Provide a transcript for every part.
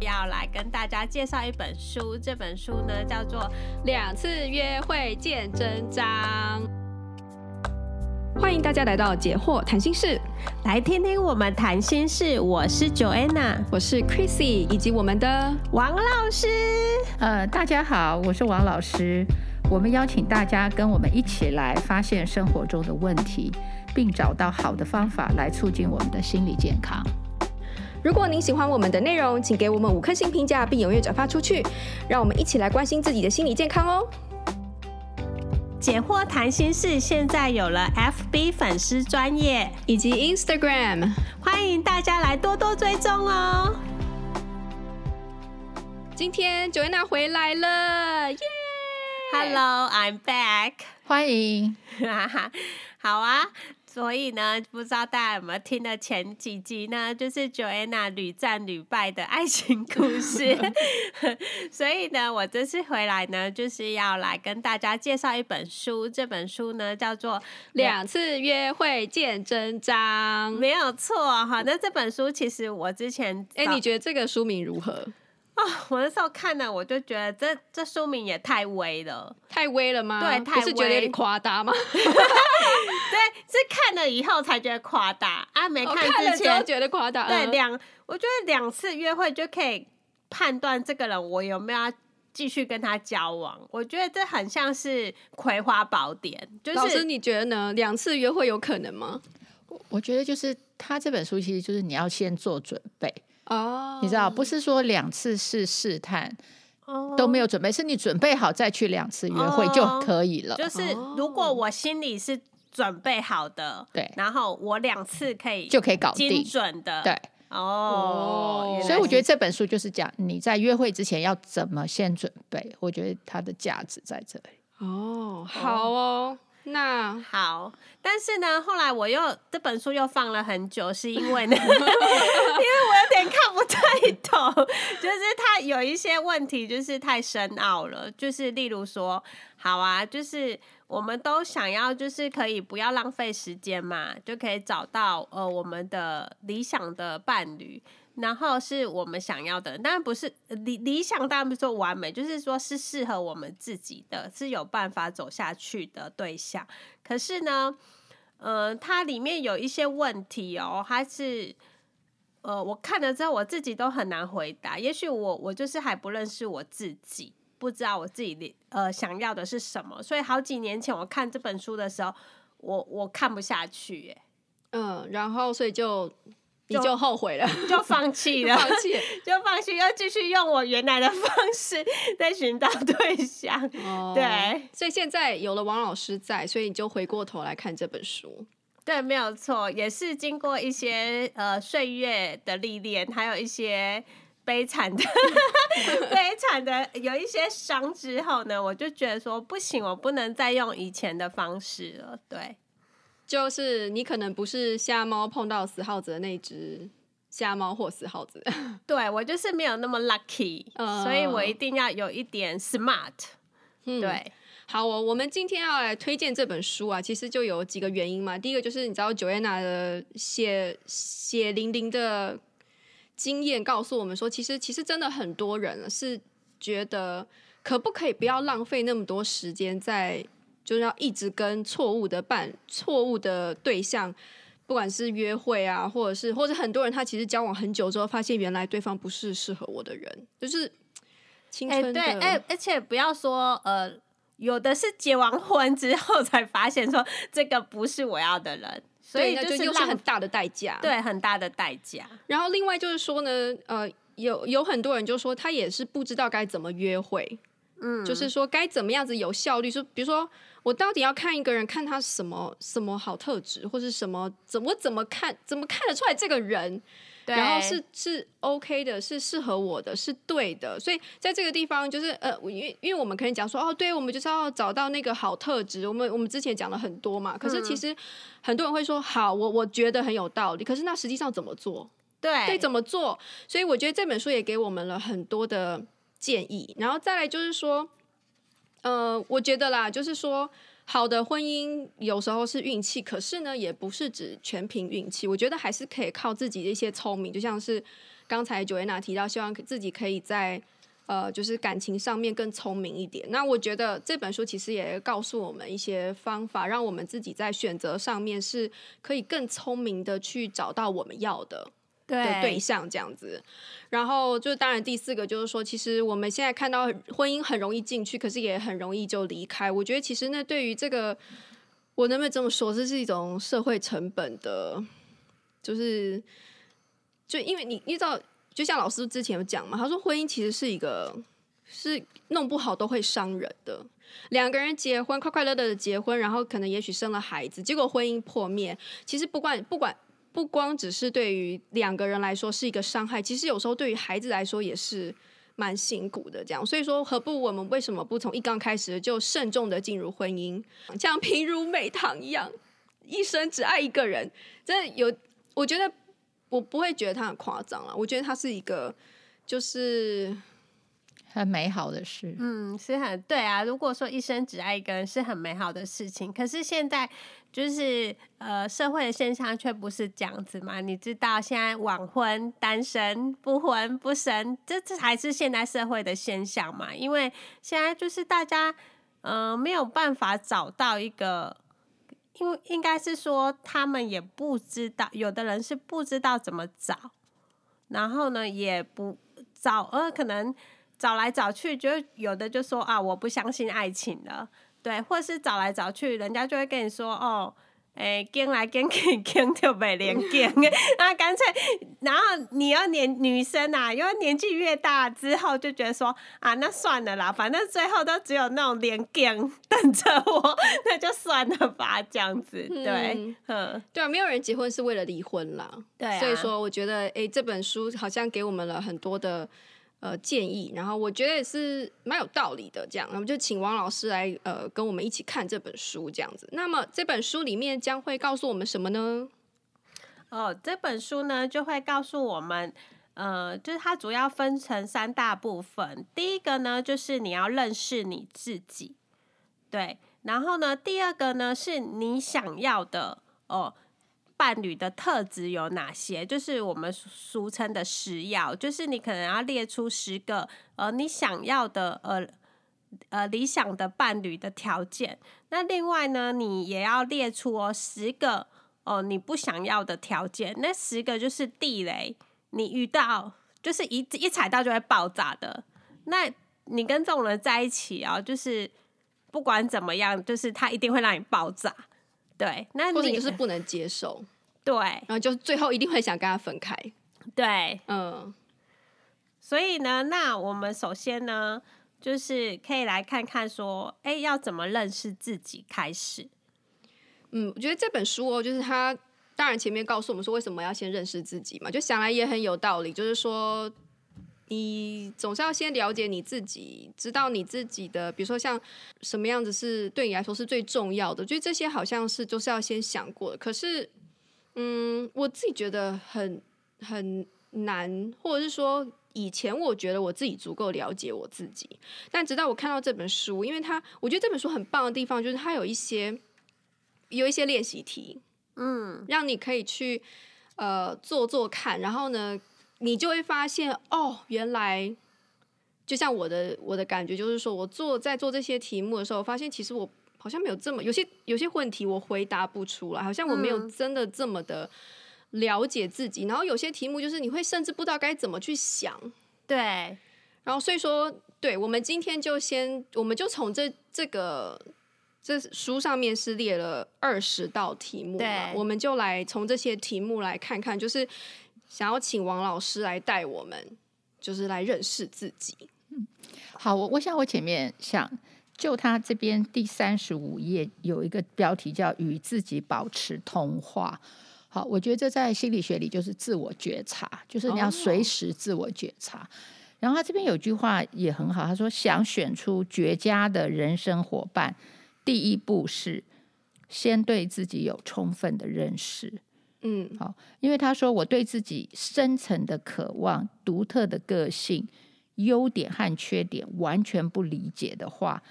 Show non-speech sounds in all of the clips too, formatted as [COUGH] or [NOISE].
要来跟大家介绍一本书，这本书呢叫做《两次约会见真章》。欢迎大家来到解惑谈心室，来听听我们谈心事。我是 Joanna，我是 Chrissy，以及我们的王老师。呃，大家好，我是王老师。我们邀请大家跟我们一起来发现生活中的问题，并找到好的方法来促进我们的心理健康。如果您喜欢我们的内容，请给我们五颗星评价，并踊跃转发出去，让我们一起来关心自己的心理健康哦。解惑谈心事现在有了 FB 粉丝专业以及 Instagram，欢迎大家来多多追踪哦。今天 Joanna 回来了，耶！Hello，I'm back，欢迎，[LAUGHS] 好啊。所以呢，不知道大家有没有听的前几集呢？[LAUGHS] 就是 Joanna 屡战屡败的爱情故事。[LAUGHS] 所以呢，我这次回来呢，就是要来跟大家介绍一本书。这本书呢，叫做《两次约会见真章》，没有错哈。那这本书其实我之前，哎，你觉得这个书名如何？哦，[LAUGHS] 我那时候看了，我就觉得这这书名也太威了，太威了吗？对，太威，是觉得有点夸大吗？[LAUGHS] 对，是看了以后才觉得夸大啊，没看之前、哦、觉得夸大。对，两，我觉得两次约会就可以判断这个人我有没有要继续跟他交往。我觉得这很像是《葵花宝典》，就是老师，你觉得呢？两次约会有可能吗？我我觉得就是他这本书其实就是你要先做准备。哦，oh, 你知道，不是说两次是试探，oh, 都没有准备，是你准备好再去两次约会就可以了。Oh, 就是如果我心里是准备好的，对，oh. 然后我两次可以就可以搞定，精准的，对，哦，oh, 所以我觉得这本书就是讲你在约会之前要怎么先准备，我觉得它的价值在这里。哦，oh, 好哦。那好，但是呢，后来我又这本书又放了很久，是因为呢，[LAUGHS] 因为我有点看不太懂，就是它有一些问题，就是太深奥了，就是例如说，好啊，就是我们都想要，就是可以不要浪费时间嘛，就可以找到呃我们的理想的伴侣。然后是我们想要的，当然不是理理想，当然不是说完美，就是说是适合我们自己的，是有办法走下去的对象。可是呢，呃，它里面有一些问题哦，还是呃，我看了之后我自己都很难回答。也许我我就是还不认识我自己，不知道我自己呃想要的是什么。所以好几年前我看这本书的时候，我我看不下去耶，嗯，然后所以就。你就后悔了，[LAUGHS] 就放弃了，放弃，[LAUGHS] 就放弃，又继续用我原来的方式在寻找对象。Oh, 对，所以现在有了王老师在，所以你就回过头来看这本书。对，没有错，也是经过一些呃岁月的历练，还有一些悲惨的 [LAUGHS] 悲惨的有一些伤之后呢，我就觉得说不行，我不能再用以前的方式了。对。就是你可能不是瞎猫碰到死耗子的那只瞎猫或死耗子，[LAUGHS] 对，我就是没有那么 lucky，、uh, 所以我一定要有一点 smart。嗯、对，好，我我们今天要来推荐这本书啊，其实就有几个原因嘛。第一个就是你知道 Joanna 的血血淋淋的经验告诉我们说，其实其实真的很多人是觉得可不可以不要浪费那么多时间在。就是要一直跟错误的伴、错误的对象，不管是约会啊，或者是或者很多人他其实交往很久之后，发现原来对方不是适合我的人，就是青春的。哎、欸，对，哎、欸，而且不要说呃，有的是结完婚之后才发现说这个不是我要的人，所以那就又是很大的代价，对，很大的代价。然后另外就是说呢，呃，有有很多人就说他也是不知道该怎么约会，嗯，就是说该怎么样子有效率，说比如说。我到底要看一个人，看他什么什么好特质，或是什么怎么怎么看，怎么看得出来这个人，对然后是是 OK 的，是适合我的，是对的。所以在这个地方，就是呃，因为因为我们可以讲说，哦，对，我们就是要找到那个好特质。我们我们之前讲了很多嘛，可是其实很多人会说，好，我我觉得很有道理。可是那实际上怎么做？对，对，怎么做？所以我觉得这本书也给我们了很多的建议。然后再来就是说。呃，我觉得啦，就是说，好的婚姻有时候是运气，可是呢，也不是指全凭运气。我觉得还是可以靠自己的一些聪明，就像是刚才 Joanna 提到，希望自己可以在呃，就是感情上面更聪明一点。那我觉得这本书其实也告诉我们一些方法，让我们自己在选择上面是可以更聪明的去找到我们要的。的对象这样子，然后就当然第四个就是说，其实我们现在看到婚姻很容易进去，可是也很容易就离开。我觉得其实那对于这个，我能不能这么说，这是一种社会成本的，就是就因为你你知道，就像老师之前有讲嘛，他说婚姻其实是一个是弄不好都会伤人的。两个人结婚快快乐乐的结婚，然后可能也许生了孩子，结果婚姻破灭，其实不管不管。不光只是对于两个人来说是一个伤害，其实有时候对于孩子来说也是蛮辛苦的。这样，所以说何不我们为什么不从一刚开始就慎重的进入婚姻，像平如美棠一样，一生只爱一个人？真的有，我觉得我不会觉得他很夸张了。我觉得他是一个，就是。很美好的事，嗯，是很对啊。如果说一生只爱一个人是很美好的事情，可是现在就是呃，社会的现象却不是这样子嘛。你知道现在晚婚、单身、不婚不生，这这才是现代社会的现象嘛。因为现在就是大家嗯、没有办法找到一个，因为应该是说他们也不知道，有的人是不知道怎么找，然后呢也不找，呃，可能。找来找去，就有的就说啊，我不相信爱情了，对，或是找来找去，人家就会跟你说哦，哎、欸，跟来跟去，跟就没连跟，[LAUGHS] 那干脆，然后你要年女生啊，因为年纪越大之后，就觉得说啊，那算了啦，反正最后都只有那种连跟等着我，那就算了吧，这样子，对，嗯，对啊，没有人结婚是为了离婚啦，对、啊，所以说我觉得，哎、欸，这本书好像给我们了很多的。呃，建议，然后我觉得也是蛮有道理的。这样，那么就请王老师来呃，跟我们一起看这本书，这样子。那么这本书里面将会告诉我们什么呢？哦，这本书呢就会告诉我们，呃，就是它主要分成三大部分。第一个呢，就是你要认识你自己，对。然后呢，第二个呢，是你想要的哦。伴侣的特质有哪些？就是我们俗称的十要，就是你可能要列出十个呃你想要的呃呃理想的伴侣的条件。那另外呢，你也要列出哦十个哦、你不想要的条件。那十个就是地雷，你遇到就是一一踩到就会爆炸的。那你跟这种人在一起啊、哦，就是不管怎么样，就是他一定会让你爆炸。对，那你就是不能接受，对，然后就最后一定会想跟他分开，对，嗯，所以呢，那我们首先呢，就是可以来看看说，哎，要怎么认识自己开始。嗯，我觉得这本书哦，就是他当然前面告诉我们说为什么要先认识自己嘛，就想来也很有道理，就是说。你总是要先了解你自己，知道你自己的，比如说像什么样子是对你来说是最重要的，就这些好像是就是要先想过的。可是，嗯，我自己觉得很很难，或者是说以前我觉得我自己足够了解我自己，但直到我看到这本书，因为它我觉得这本书很棒的地方就是它有一些有一些练习题，嗯，让你可以去呃做做看，然后呢。你就会发现哦，原来就像我的我的感觉，就是说我做在做这些题目的时候，发现其实我好像没有这么有些有些问题我回答不出来，好像我没有真的这么的了解自己。嗯、然后有些题目就是你会甚至不知道该怎么去想，对。然后所以说，对，我们今天就先，我们就从这这个这书上面是列了二十道题目，对，我们就来从这些题目来看看，就是。想要请王老师来带我们，就是来认识自己。嗯，好，我我想我前面想就他这边第三十五页有一个标题叫“与自己保持通话”。好，我觉得这在心理学里就是自我觉察，就是你要随时自我觉察。然后他这边有句话也很好，他说：“想选出绝佳的人生伙伴，第一步是先对自己有充分的认识。”嗯，好，因为他说我对自己深层的渴望、独特的个性、优点和缺点完全不理解的话，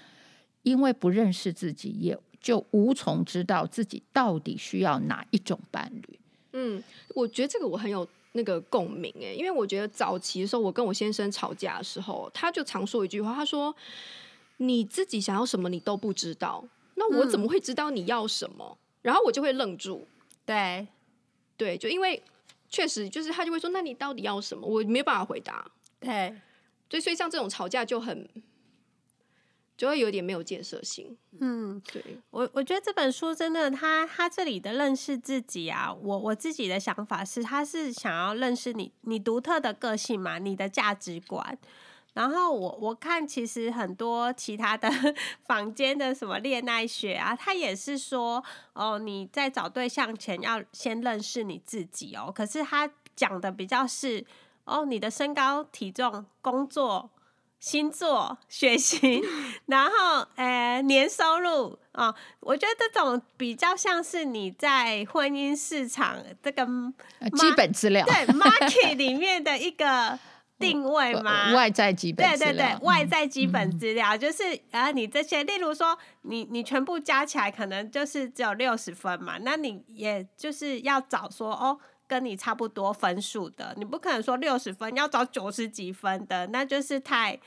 因为不认识自己，也就无从知道自己到底需要哪一种伴侣。嗯，我觉得这个我很有那个共鸣诶，因为我觉得早期的时候，我跟我先生吵架的时候，他就常说一句话，他说：“你自己想要什么，你都不知道，那我怎么会知道你要什么？”嗯、然后我就会愣住。对，对，就因为确实就是他就会说：“那你到底要什么？”我没有办法回答。对，对，所以像这种吵架就很。就会有点没有建设性。嗯，对我我觉得这本书真的，他他这里的认识自己啊，我我自己的想法是，他是想要认识你你独特的个性嘛，你的价值观。然后我我看其实很多其他的 [LAUGHS] 房间的什么恋爱学啊，他也是说哦，你在找对象前要先认识你自己哦。可是他讲的比较是哦，你的身高、体重、工作。星座、[LAUGHS] 血型，然后呃年收入啊、哦，我觉得这种比较像是你在婚姻市场这个基本资料，对 market 里面的一个定位吗，外在基本对对对，外在基本资料、嗯、就是啊，你这些，例如说你你全部加起来可能就是只有六十分嘛，那你也就是要找说哦。跟你差不多分数的，你不可能说六十分要找九十几分的，那就是太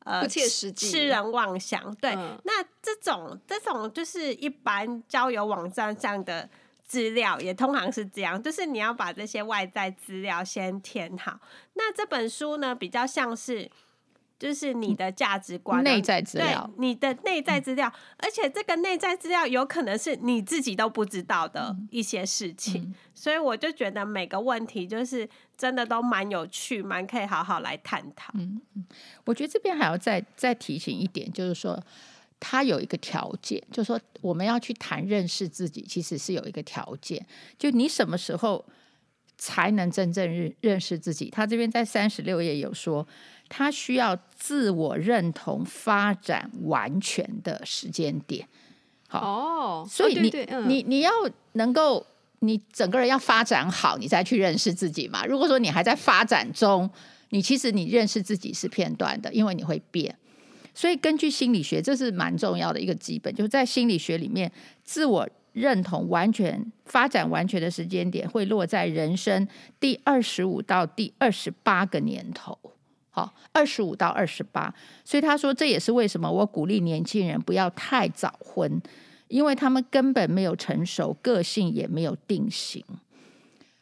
呃不切实际、痴人妄想。对，嗯、那这种这种就是一般交友网站上的资料，也通常是这样，就是你要把这些外在资料先填好。那这本书呢，比较像是。就是你的价值观、内在资料，你的内在资料，而且这个内在资料有可能是你自己都不知道的一些事情，嗯、所以我就觉得每个问题就是真的都蛮有趣，蛮可以好好来探讨。嗯，我觉得这边还要再再提醒一点，就是说他有一个条件，就是说我们要去谈认识自己，其实是有一个条件，就你什么时候才能真正认认识自己？他这边在三十六页有说。他需要自我认同发展完全的时间点，好哦，所以你、你你要能够，你整个人要发展好，你再去认识自己嘛。如果说你还在发展中，你其实你认识自己是片段的，因为你会变。所以根据心理学，这是蛮重要的一个基本，就是在心理学里面，自我认同完全发展完全的时间点会落在人生第二十五到第二十八个年头。好，二十五到二十八，所以他说这也是为什么我鼓励年轻人不要太早婚，因为他们根本没有成熟，个性也没有定型。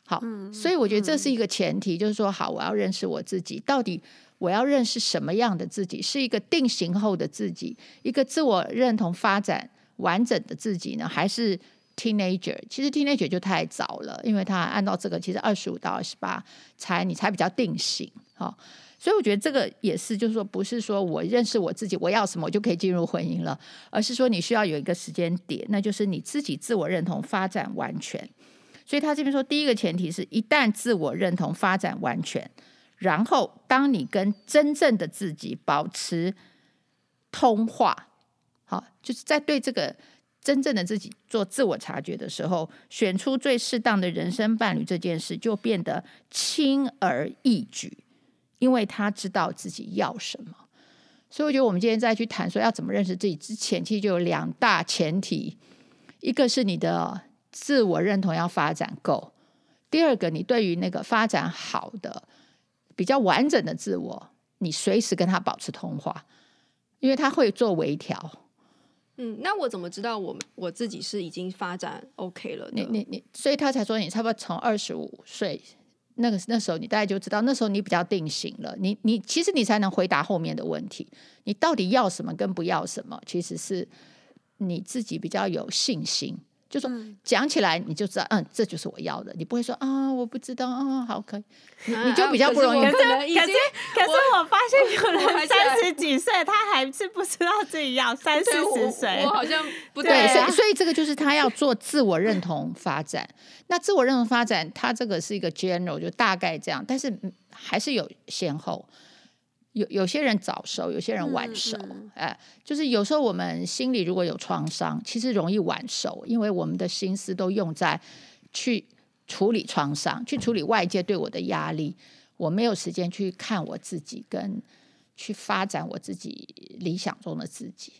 好，所以我觉得这是一个前提，就是说，好，我要认识我自己，到底我要认识什么样的自己？是一个定型后的自己，一个自我认同发展完整的自己呢，还是 teenager？其实 teenager 就太早了，因为他按照这个，其实二十五到二十八才你才比较定型。好。所以我觉得这个也是，就是说，不是说我认识我自己，我要什么我就可以进入婚姻了，而是说你需要有一个时间点，那就是你自己自我认同发展完全。所以他这边说，第一个前提是一旦自我认同发展完全，然后当你跟真正的自己保持通话，好，就是在对这个真正的自己做自我察觉的时候，选出最适当的人生伴侣这件事就变得轻而易举。因为他知道自己要什么，所以我觉得我们今天再去谈说要怎么认识自己之前，其实就有两大前提：一个是你的自我认同要发展够；第二个，你对于那个发展好的、比较完整的自我，你随时跟他保持通话，因为他会做微调。嗯，那我怎么知道我我自己是已经发展 OK 了？你你你，所以他才说你差不多从二十五岁。那个那时候你大概就知道，那时候你比较定型了。你你其实你才能回答后面的问题。你到底要什么跟不要什么，其实是你自己比较有信心。就说讲起来你就知道，嗯，这就是我要的。你不会说啊，我不知道啊，好可以，你你就比较不容易。可是可是可是我发现有人三十几岁，他还是不知道自己要三四十岁。我好像不对，所以所以这个就是他要做自我认同发展。那自我认同发展，他这个是一个 general，就大概这样，但是还是有先后。有有些人早熟，有些人晚熟，嗯。嗯、哎，就是有时候我们心里如果有创伤，其实容易晚熟，因为我们的心思都用在去处理创伤，去处理外界对我的压力，我没有时间去看我自己，跟去发展我自己理想中的自己。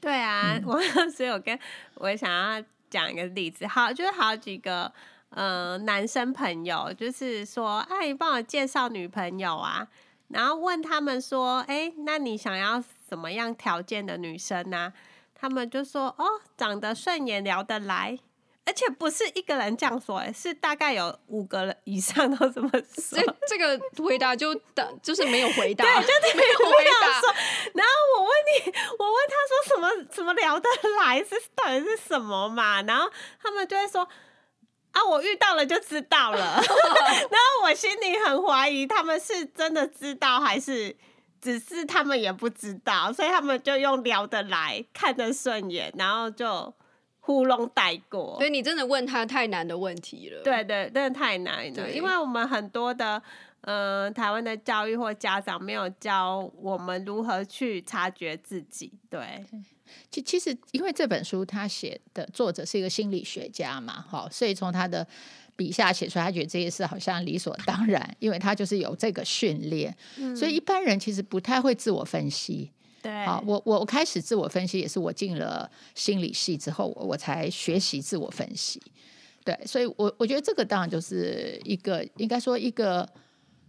对啊，[LAUGHS] 我所以我跟我想要讲一个例子，好，就是好几个呃男生朋友，就是说，哎，你帮我介绍女朋友啊，然后问他们说，哎，那你想要什么样条件的女生呢？他们就说，哦，长得顺眼，聊得来。而且不是一个人这样说，哎，是大概有五个人以上都这么说。这这个回答就等就是没有回答，对，就是没有回答。然后我问你，我问他说什么什么聊得来是到底是什么嘛？然后他们就会说啊，我遇到了就知道了。[LAUGHS] 然后我心里很怀疑，他们是真的知道还是只是他们也不知道，所以他们就用聊得来、看得顺眼，然后就。糊弄带过，所以你真的问他太难的问题了。对对，真的太难了。因为我们很多的，呃，台湾的教育或家长没有教我们如何去察觉自己。对，其其实因为这本书他写的作者是一个心理学家嘛，好，所以从他的笔下写出来，他觉得这些事好像理所当然，因为他就是有这个训练，嗯、所以一般人其实不太会自我分析。对，好，我我我开始自我分析也是我进了心理系之后，我我才学习自我分析。对，所以我我觉得这个当然就是一个应该说一个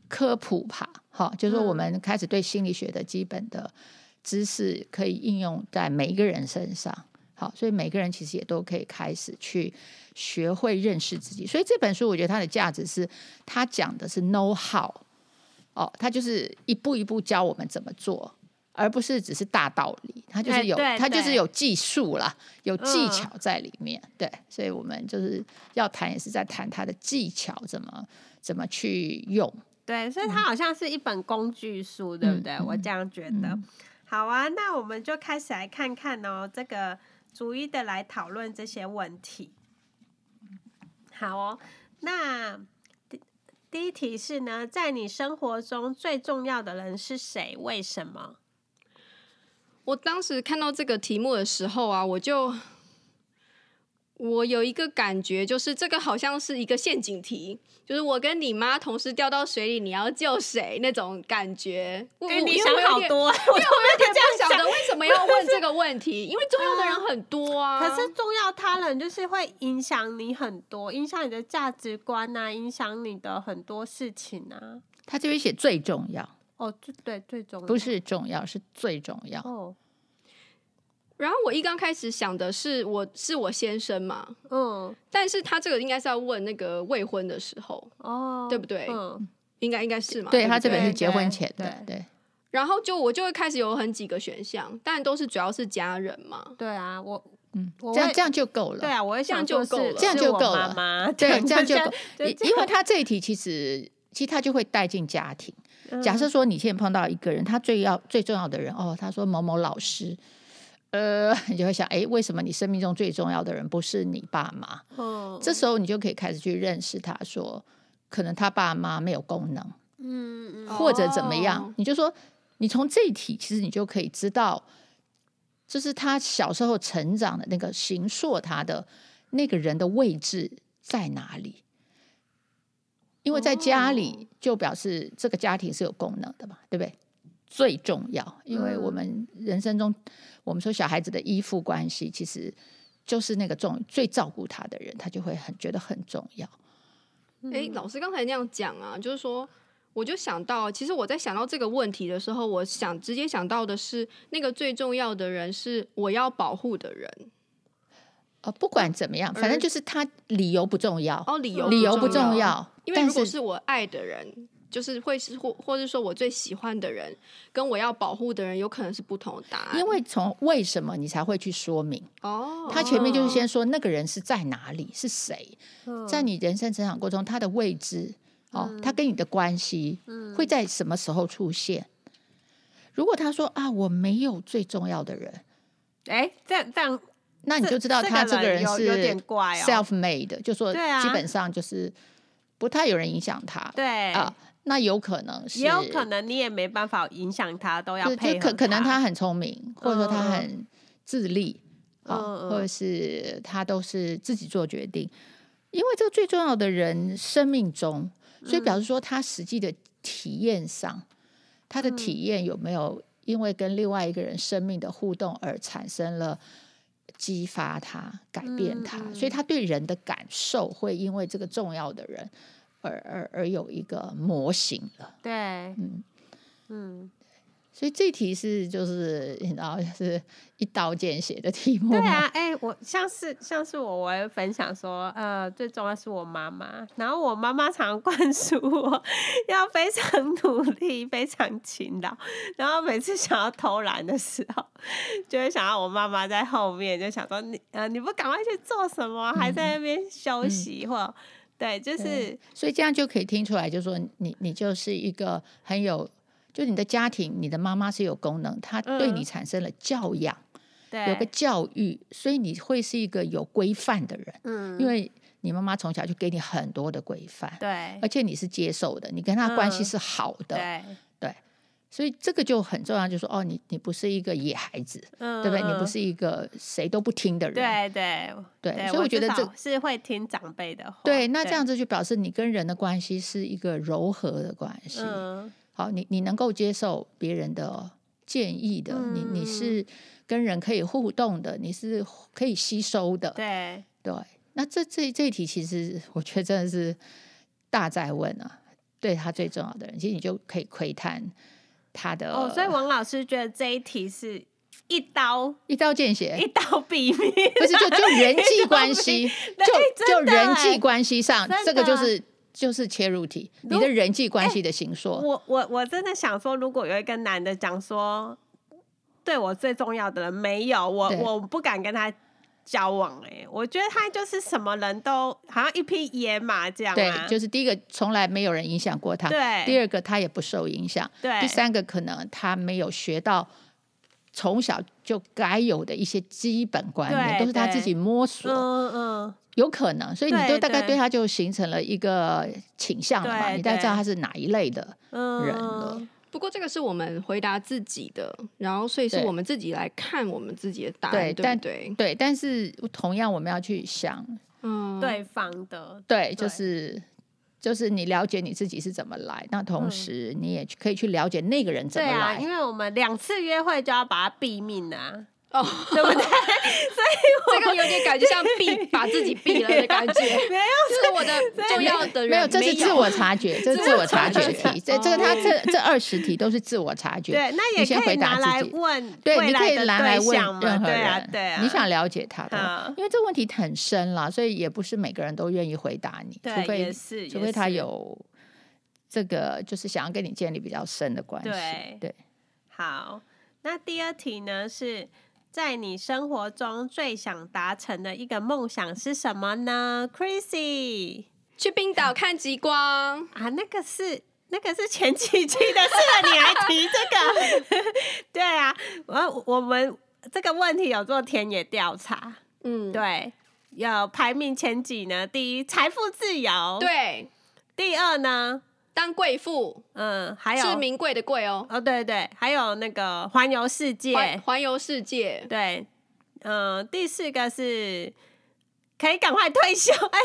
科普吧，好，就是说我们开始对心理学的基本的知识可以应用在每一个人身上。好，所以每个人其实也都可以开始去学会认识自己。所以这本书我觉得它的价值是，它讲的是 know how，哦，它就是一步一步教我们怎么做。而不是只是大道理，它就是有，它就是有技术啦，有技巧在里面。嗯、对，所以我们就是要谈，也是在谈它的技巧怎么怎么去用。对，所以它好像是一本工具书，嗯、对不对？我这样觉得。嗯、好啊，那我们就开始来看看哦，这个逐一的来讨论这些问题。好哦，那第第一题是呢，在你生活中最重要的人是谁？为什么？我当时看到这个题目的时候啊，我就我有一个感觉，就是这个好像是一个陷阱题，就是我跟你妈同时掉到水里，你要救谁那种感觉。跟，你想好多，因为我有点这样想的，为什么要问这个问题？因为重要的人很多啊。可是重要他人就是会影响你很多，影响你的价值观啊，影响你的很多事情啊。他这边写最重要。哦，最对最重要，不是重要，是最重要。哦，然后我一刚开始想的是，我是我先生嘛，嗯，但是他这个应该是要问那个未婚的时候，哦，对不对？嗯，应该应该是嘛。对，他这本是结婚前的，对。然后就我就会开始有很几个选项，但都是主要是家人嘛。对啊，我嗯，这样这样就够了。对啊，我会想就够了，这样就够了吗？对，这样就够。因为他这一题其实其实他就会带进家庭。假设说你现在碰到一个人，他最要最重要的人哦，他说某某老师，呃，[LAUGHS] 你就会想，哎，为什么你生命中最重要的人不是你爸妈？哦，这时候你就可以开始去认识他，说可能他爸妈没有功能，嗯，或者怎么样，你就说，你从这一题其实你就可以知道，就是他小时候成长的那个形塑他的那个人的位置在哪里。因为在家里就表示这个家庭是有功能的嘛，对不对？最重要，因为我们人生中，我们说小孩子的依附关系，其实就是那个重最照顾他的人，他就会很觉得很重要。哎，老师刚才那样讲啊，就是说，我就想到，其实我在想到这个问题的时候，我想直接想到的是，那个最重要的人是我要保护的人。呃，不管怎么样，反正就是他理由不重要。哦，理由理由不重要。因为如果是我爱的人，是就是会是或或者说我最喜欢的人，跟我要保护的人，有可能是不同的答案。因为从为什么你才会去说明哦，他前面就是先说那个人是在哪里，是谁，嗯、在你人生成长过程中他的位置哦，他跟你的关系会在什么时候出现？嗯、如果他说啊，我没有最重要的人，哎，这样这样，那你就知道他这个人是 self-made，就说基本上就是。不太有人影响他，对啊，那有可能是，也有可能你也没办法影响他，都要配合可可能他很聪明，或者说他很自立啊，嗯、或者是他都是自己做决定。因为这个最重要的人生命中，所以表示说他实际的体验上，嗯、他的体验有没有因为跟另外一个人生命的互动而产生了激发他、改变他，所以他对人的感受会因为这个重要的人而而而有一个模型了。对，嗯嗯。嗯所以这题是就是你知道是一刀见血的题目。[LAUGHS] 对啊，哎、欸，我像是像是我，我也分享说，呃，最重要是我妈妈，然后我妈妈常灌输我要非常努力、非常勤劳，然后每次想要偷懒的时候，就会想到我妈妈在后面，就想说你呃你不赶快去做什么，还在那边休息、嗯、或对，就是所以这样就可以听出来，就是说你你就是一个很有。就你的家庭，你的妈妈是有功能，她对你产生了教养，嗯、有个教育，所以你会是一个有规范的人。嗯，因为你妈妈从小就给你很多的规范，对，而且你是接受的，你跟她关系是好的，嗯、对，对，所以这个就很重要，就是说哦，你你不是一个野孩子，嗯、对不对？你不是一个谁都不听的人，对对对，对，所以我觉得这是会听长辈的话。对，那这样子就表示你跟人的关系是一个柔和的关系。嗯好，你你能够接受别人的建议的，嗯、你你是跟人可以互动的，你是可以吸收的，对对。那这这这一题其实我觉得真的是大在问啊，对他最重要的人，其实你就可以窥探他的。哦，所以王老师觉得这一题是一刀一刀见血，一刀毙命，[LAUGHS] 不是就就人际关系，[LAUGHS] 就就人际关系上，这个就是。就是切入题，你的人际关系的形塑。我我我真的想说，如果有一个男的讲说，对我最重要的人没有我，我不敢跟他交往。哎，我觉得他就是什么人都好像一匹野马这样。对，就是第一个从来没有人影响过他。对，第二个他也不受影响。对，第三个可能他没有学到从小就该有的一些基本观念，都是他自己摸索。嗯嗯。有可能，所以你就大概对他就形成了一个倾向了嘛？你大概知道他是哪一类的人了。嗯、不过这个是我们回答自己的，然后所以是我们自己来看我们自己的答案，对，对不对？对，但是同样我们要去想，嗯，对方的，对，就是就是你了解你自己是怎么来，那同时你也可以去了解那个人怎么来，啊、因为我们两次约会就要把他毙命啊。哦，对不对？[LAUGHS] 所以这个有点感觉像毙把自己毙了的感觉。[LAUGHS] 没有，是我的重要的人没有，这是自我察觉，这是自我察觉题。这这个他这这二十题都是自我察觉。对，那也可以拿来问，对，你可以拿来问任何人。对。你想了解他的，因为这个问题很深了，所以也不是每个人都愿意回答你，除非除非他有这个就是想要跟你建立比较深的关系。对对。好，那第二题呢是。在你生活中最想达成的一个梦想是什么呢？Chrissy 去冰岛看极光啊，那个是那个是前几期的事了，你还提这个？[LAUGHS] 对啊，我我们这个问题有做田野调查，嗯，对，有排名前几呢？第一，财富自由，对，第二呢？当贵妇，嗯，还有。是名贵的贵哦，哦，对对，还有那个环游世界，环游世界，对，嗯，第四个是可以赶快退休，哎，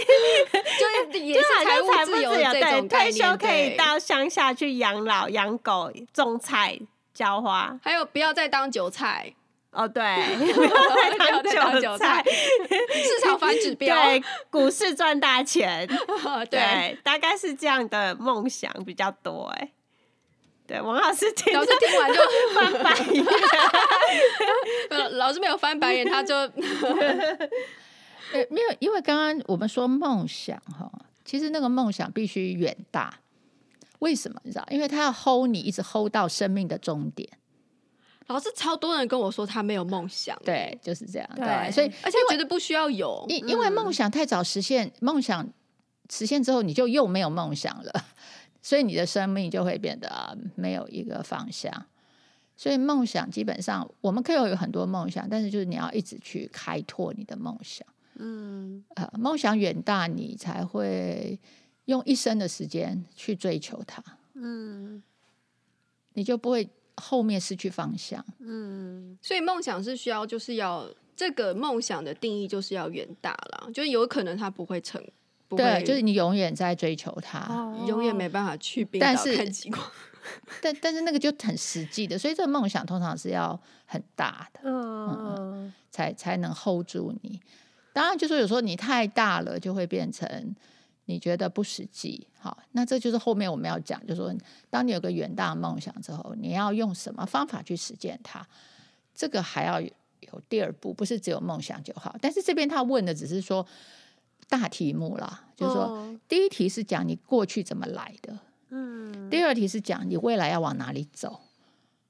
[LAUGHS] 就也是财务自由，对，退休可以到乡下去养老、养狗、种菜、浇花，还有不要再当韭菜。哦，对，[LAUGHS] 不要再当韭菜，市场反指 [LAUGHS] 标，对，股市赚大钱，[LAUGHS] 对，大概是这样的梦想比较多，哎，对，王老师听，老师听完就翻白眼，老师没有翻白眼，他就，没有，因为刚刚我们说梦想哈，其实那个梦想必须远大，为什么？你知道，因为他要 hold 你，一直 hold 到生命的终点。老是超多人跟我说他没有梦想，对，就是这样，对，所以而且觉得不需要有，因因为梦想太早实现，梦想实现之后你就又没有梦想了，[LAUGHS] 所以你的生命就会变得没有一个方向。所以梦想基本上我们可以有很多梦想，但是就是你要一直去开拓你的梦想，嗯，呃，梦想远大，你才会用一生的时间去追求它，嗯，你就不会。后面失去方向，嗯，所以梦想是需要，就是要这个梦想的定义就是要远大了，就是有可能它不会成，不会对，就是你永远在追求它，哦、永远没办法去冰岛看极光。[LAUGHS] 但但是那个就很实际的，所以这个梦想通常是要很大的，嗯，嗯才才能 hold 住你。当然，就是有时候你太大了，就会变成你觉得不实际。好，那这就是后面我们要讲，就是说，当你有个远大的梦想之后，你要用什么方法去实践它？这个还要有第二步，不是只有梦想就好。但是这边他问的只是说大题目啦，就是说，哦、第一题是讲你过去怎么来的，嗯，第二题是讲你未来要往哪里走。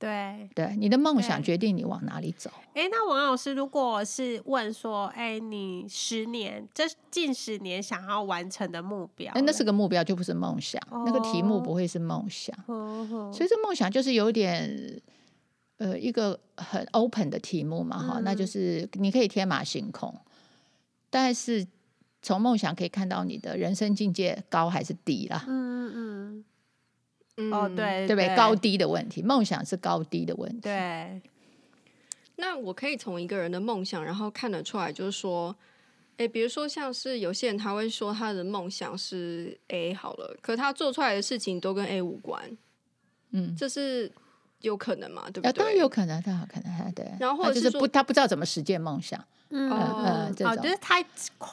对对，你的梦想决定你往哪里走。哎，那王老师，如果是问说，哎，你十年这近十年想要完成的目标，那那是个目标，就不是梦想。哦、那个题目不会是梦想。哦哦、所以这梦想就是有点，呃，一个很 open 的题目嘛，哈、嗯，那就是你可以天马行空，但是从梦想可以看到你的人生境界高还是低啦。嗯嗯。哦，对，对不对？高低的问题，梦想是高低的问题。对。那我可以从一个人的梦想，然后看得出来，就是说，诶，比如说像是有些人他会说他的梦想是 A 好了，可他做出来的事情都跟 A 无关。嗯，这是有可能嘛？对不对？当然有可能，当然有可能，对。然后或者是就是不，他不知道怎么实践梦想。嗯嗯，哦，就是他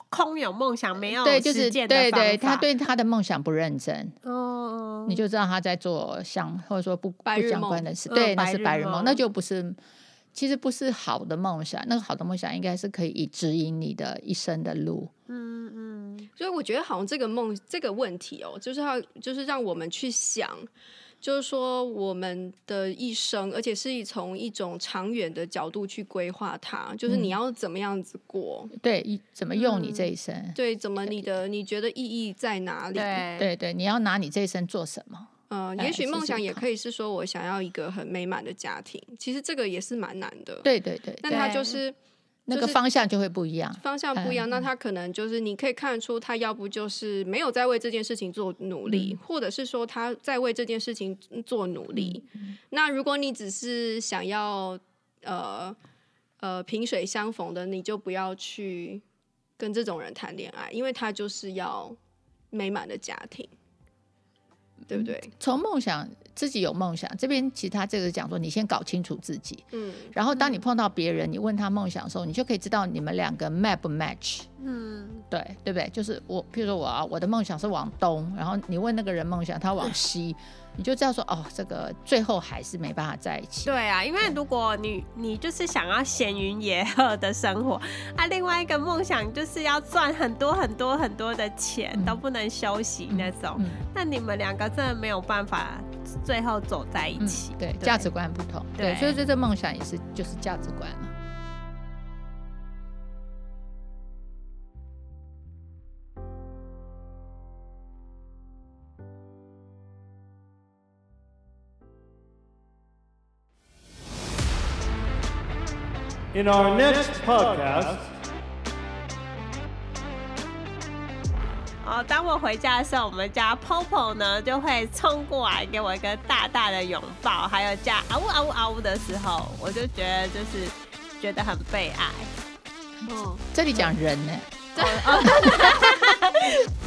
空有梦想，没有对，就是对对，他对他的梦想不认真。哦，你就知道他在做相或者说不不相关的事，对，那是白日梦，那就不是，其实不是好的梦想。那个好的梦想应该是可以指引你的一生的路。嗯嗯，所以我觉得好像这个梦这个问题哦，就是要就是让我们去想。就是说，我们的一生，而且是从一种长远的角度去规划它。就是你要怎么样子过，嗯、对，怎么用你这一生？嗯、对，怎么你的你觉得意义在哪里？对对对，你要拿你这一生做什么？嗯、呃，也许梦想也可以是说我想要一个很美满的家庭。其实这个也是蛮难的。对对对，但他就是。那个方向就会不一样，方向不一样，嗯、那他可能就是你可以看出，他要不就是没有在为这件事情做努力，嗯、或者是说他在为这件事情做努力。嗯、那如果你只是想要呃呃萍水相逢的，你就不要去跟这种人谈恋爱，因为他就是要美满的家庭，对不对？从梦想。自己有梦想，这边其实他这个讲说，你先搞清楚自己，嗯，然后当你碰到别人，你问他梦想的时候，你就可以知道你们两个 map 不 match，嗯，对，对不对？就是我，譬如说我啊，我的梦想是往东，然后你问那个人梦想，他往西。[LAUGHS] 你就知道说哦，这个最后还是没办法在一起。对啊，因为如果你你就是想要闲云野鹤的生活，啊，另外一个梦想就是要赚很多很多很多的钱，嗯、都不能休息那种，那你们两个真的没有办法最后走在一起。嗯、对，对价值观不同。对，对所以这这梦想也是就是价值观了。In our next podcast，哦，当我回家的时候，我们家 Popo 呢就会冲过来给我一个大大的拥抱，还有叫嗷呜嗷呜的时候，我就觉得就是觉得很被爱。哦，这里讲人呢。对。[LAUGHS]